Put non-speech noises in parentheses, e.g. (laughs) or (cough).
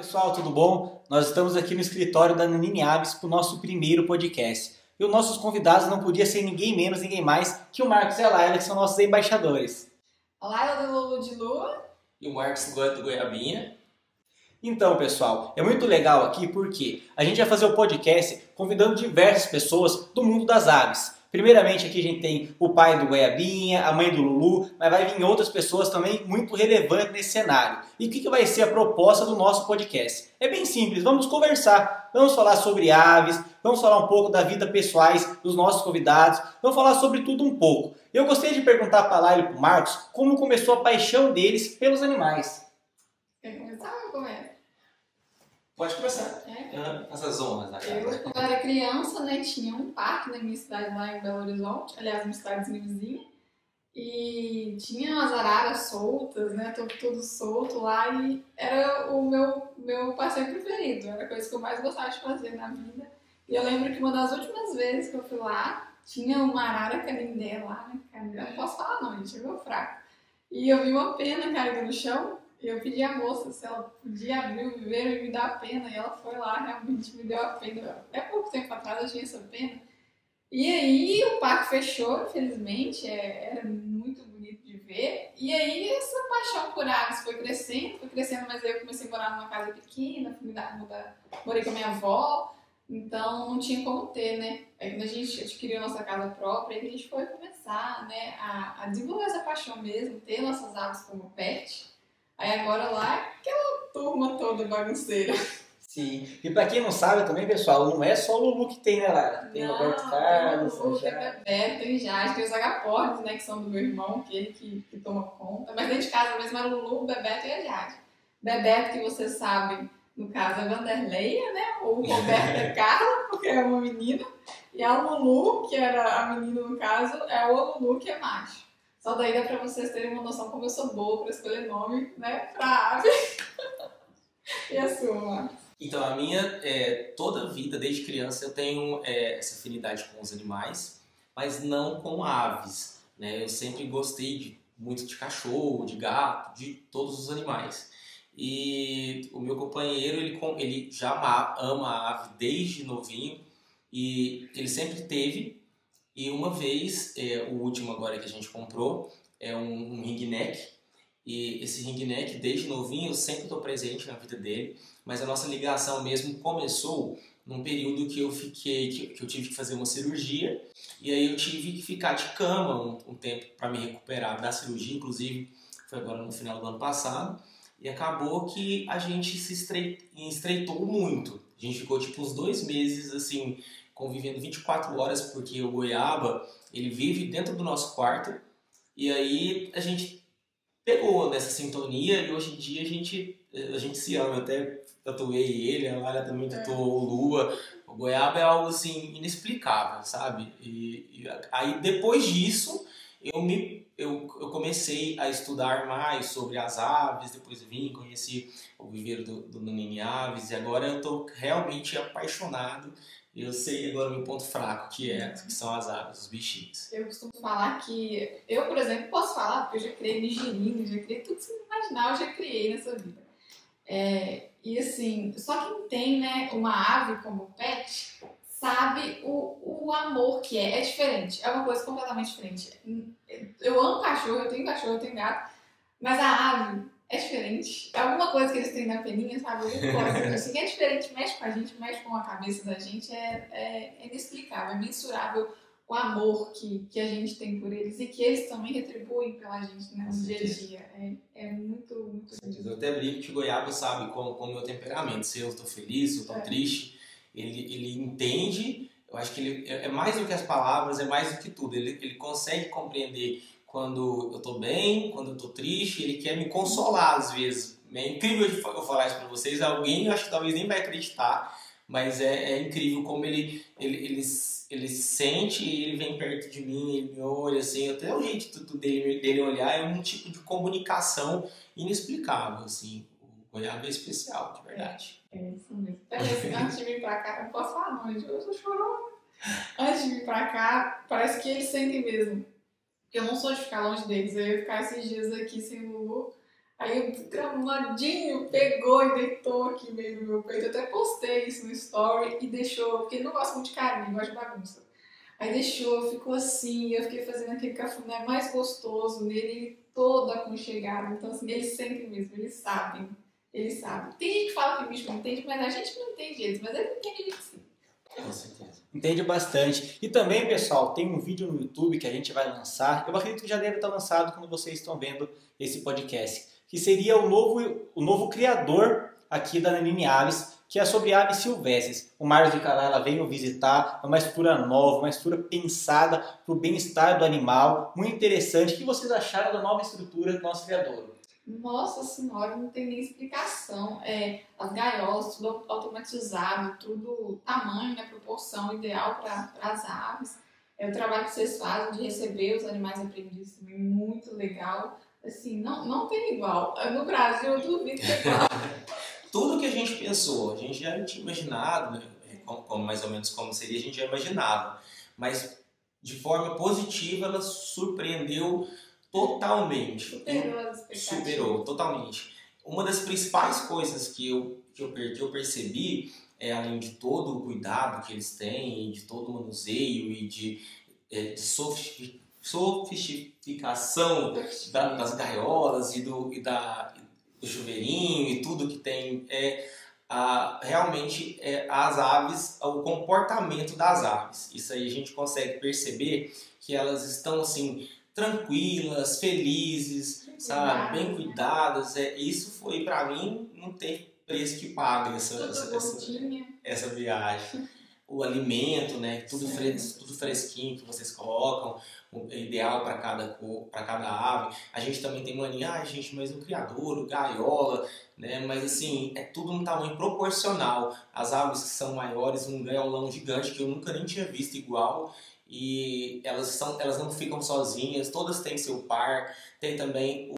pessoal, tudo bom? Nós estamos aqui no escritório da Nanine Aves para o nosso primeiro podcast. E os nossos convidados não podia ser ninguém menos, ninguém mais que o Marcos e a Laila, que são nossos embaixadores. Olá, eu do Lulu de Lua. E o Marcos do Goiabinha. Então, pessoal, é muito legal aqui porque a gente vai fazer o podcast convidando diversas pessoas do mundo das aves. Primeiramente, aqui a gente tem o pai do Goiabinha, a mãe do Lulu, mas vai vir outras pessoas também muito relevantes nesse cenário. E o que, vai ser a proposta do nosso podcast? É bem simples, vamos conversar, vamos falar sobre aves, vamos falar um pouco da vida pessoais dos nossos convidados, vamos falar sobre tudo um pouco. Eu gostaria de perguntar para a Laila e para o Marcos como começou a paixão deles pelos animais. Quer começar ou começa? Pode começar. É. Essas honras da Eu, quando eu era criança, né, tinha um parque na minha cidade lá em Belo Horizonte, aliás, uma cidadezinha vizinha, e tinha umas araras soltas, né, tudo, tudo solto lá, e era o meu, meu passeio preferido, era a coisa que eu mais gostava de fazer na vida. E eu lembro que uma das últimas vezes que eu fui lá, tinha uma arara canindé lá, né, canindé, não posso falar não, gente, é meu fraco. E eu vi uma pena caída no chão, eu pedi à moça se ela podia abrir o viveiro e me dar a pena, e ela foi lá, realmente me deu a pena. Até pouco tempo atrás eu tinha essa pena. E aí o parque fechou, infelizmente, é- era muito bonito de ver. E aí essa paixão por aves foi crescendo, foi crescendo, mas aí eu comecei a morar numa casa pequena, fui mudar, mudar, morei com a minha avó, então não tinha como ter, né? Aí a gente adquiriu a nossa casa própria, a gente foi começar, né, a, a desenvolver essa paixão mesmo, ter nossas aves como pet. Aí agora lá, aquela turma toda bagunceira. Sim. E para quem não sabe também, pessoal, não é só o Lulu que tem, né, Laila? Tem Não, Roberto Carlos, tem o Lulu, tem Bebeto, tem Jade, tem os agaportes, né, que são do meu irmão, que ele que, que toma conta. Mas dentro de casa mesmo era o Lulu, o Bebeto e a Jade. Bebeto, que vocês sabem, no caso é Vanderleia, né, ou Roberto é Carla, porque é uma menina. E a Lulu, que era a menina no caso, é o Lulu, que é macho. Só daí dá pra vocês terem uma noção como eu sou boa pra escolher nome, né, pra ave. (laughs) e a sua? Então, a minha, é, toda a vida, desde criança, eu tenho é, essa afinidade com os animais, mas não com aves. Né? Eu sempre gostei de, muito de cachorro, de gato, de todos os animais. E o meu companheiro, ele, ele já ama, ama a ave desde novinho e ele sempre teve. E uma vez, é, o último agora que a gente comprou, é um, um ringneck. E esse ringneck, desde novinho, eu sempre estou presente na vida dele mas a nossa ligação mesmo começou num período que eu fiquei que, que eu tive que fazer uma cirurgia e aí eu tive que ficar de cama um, um tempo para me recuperar da cirurgia, inclusive foi agora no final do ano passado e acabou que a gente se estre- estreitou muito. A gente ficou tipo uns dois meses assim convivendo 24 horas porque o goiaba ele vive dentro do nosso quarto e aí a gente pegou nessa sintonia e hoje em dia a gente a gente se ama. Eu até tatuei ele, a Lara também tatuou o Lua. O Goiaba é algo assim inexplicável, sabe? E, e aí depois disso eu me eu, eu comecei a estudar mais sobre as aves, depois vim conheci o viveiro do, do Nanini Aves e agora eu tô realmente apaixonado. Eu sei agora o meu ponto fraco, que é que são as aves, os bichinhos. Eu costumo falar que eu, por exemplo, posso falar, porque eu já criei nigirino, já criei tudo que você imaginar, eu já criei nessa vida. É, e assim, só quem tem né, uma ave como pet sabe o, o amor que é. É diferente, é uma coisa completamente diferente. Eu amo cachorro, eu tenho cachorro, eu tenho gato, mas a ave é diferente. É alguma coisa que eles têm na peninha, sabe? Alguma coisa assim, é diferente, mexe com a gente, mexe com a cabeça da gente, é, é, é inexplicável, é mensurável o amor que, que a gente tem por eles e que eles também retribuem pela gente né, no dia a dia. É, é muito, muito lindo. Eu até brinco que o Goiaba sabe como, como o meu temperamento, se eu estou feliz, se eu estou É. triste, ele, ele entende, eu acho que ele é é mais do que as palavras, é mais do que tudo, ele, ele consegue compreender quando eu estou bem, quando eu estou triste, ele quer me consolar às vezes. É incrível eu fa- eu falar isso para vocês, alguém eu acho que talvez nem vai acreditar, mas é, é incrível como ele, ele, ele, ele sente e ele vem perto de mim, ele me olha assim, até o jeito dele, dele olhar é um tipo de comunicação inexplicável, assim. O goiaba é especial, de verdade. É isso mesmo. Antes de vir pra cá, eu posso falar não, eu tô chorando. Antes de vir pra cá, parece que eles sentem mesmo. Porque eu não sou de ficar longe deles. Eu ia ficar esses dias aqui sem Lulu. Aí o gramadinho pegou e deitou aqui meio no meu peito. Eu até postei isso no story e deixou, porque ele não gosta muito de carinho, gosta de bagunça. Aí deixou, ficou assim, eu fiquei fazendo aquele cafuné mais gostoso nele, todo aconchegado. Então, assim, eles sentem mesmo, eles sabem. Eles sabem. Tem gente que fala que bicho não entende, mas a gente não entende eles, mas ele entende a gente sim. Certeza. Entende bastante. E também, pessoal, tem um vídeo no YouTube que a gente vai lançar. Eu acredito que já deve estar lançado quando vocês estão vendo esse podcast. Que seria o novo, o novo criador aqui da Nanine Aves, que é sobre aves silvestres. O Marcos de Canela veio visitar, é uma estrutura nova, uma estrutura pensada para o bem-estar do animal. Muito interessante. O que vocês acharam da nova estrutura do nosso criador? Nossa senhora, não tem nem explicação. É, as gaiolas, tudo automatizado, tudo tamanho, né, proporção ideal para as aves. É o trabalho que vocês fazem de receber os animais aprendizes também, muito legal. Assim, não, não tem igual. No Brasil, eu duvido que é. (laughs) Tudo que a gente pensou, a gente já tinha imaginado, né, como, como mais ou menos como seria, a gente já imaginava. Mas de forma positiva, ela surpreendeu totalmente. Superou as expectativas. Superou, totalmente. Uma das principais coisas que eu, que eu, que eu percebi, é, além de todo o cuidado que eles têm, de todo o manuseio e de, é, de sofisti- sofisticação da- das gaiolas e do, e da, do chuveirinho e tudo que tem, é, a, realmente é, as aves, o comportamento das aves. Isso aí a gente consegue perceber que elas estão assim tranquilas, felizes, sabe, bem cuidadas. É, isso foi para mim não tem preço que pague essa, essa, essa, essa viagem. O alimento, né? Tudo, fres, tudo fresquinho que vocês colocam, ideal para cada cor, para cada ave. A gente também tem mania, ah, gente, mas o criador, o gaiola, né? Mas assim, é tudo um tamanho proporcional. As aves que são maiores, um gaiolão gigante que eu nunca nem tinha visto igual. E elas são, elas não ficam sozinhas, todas têm seu par. Tem também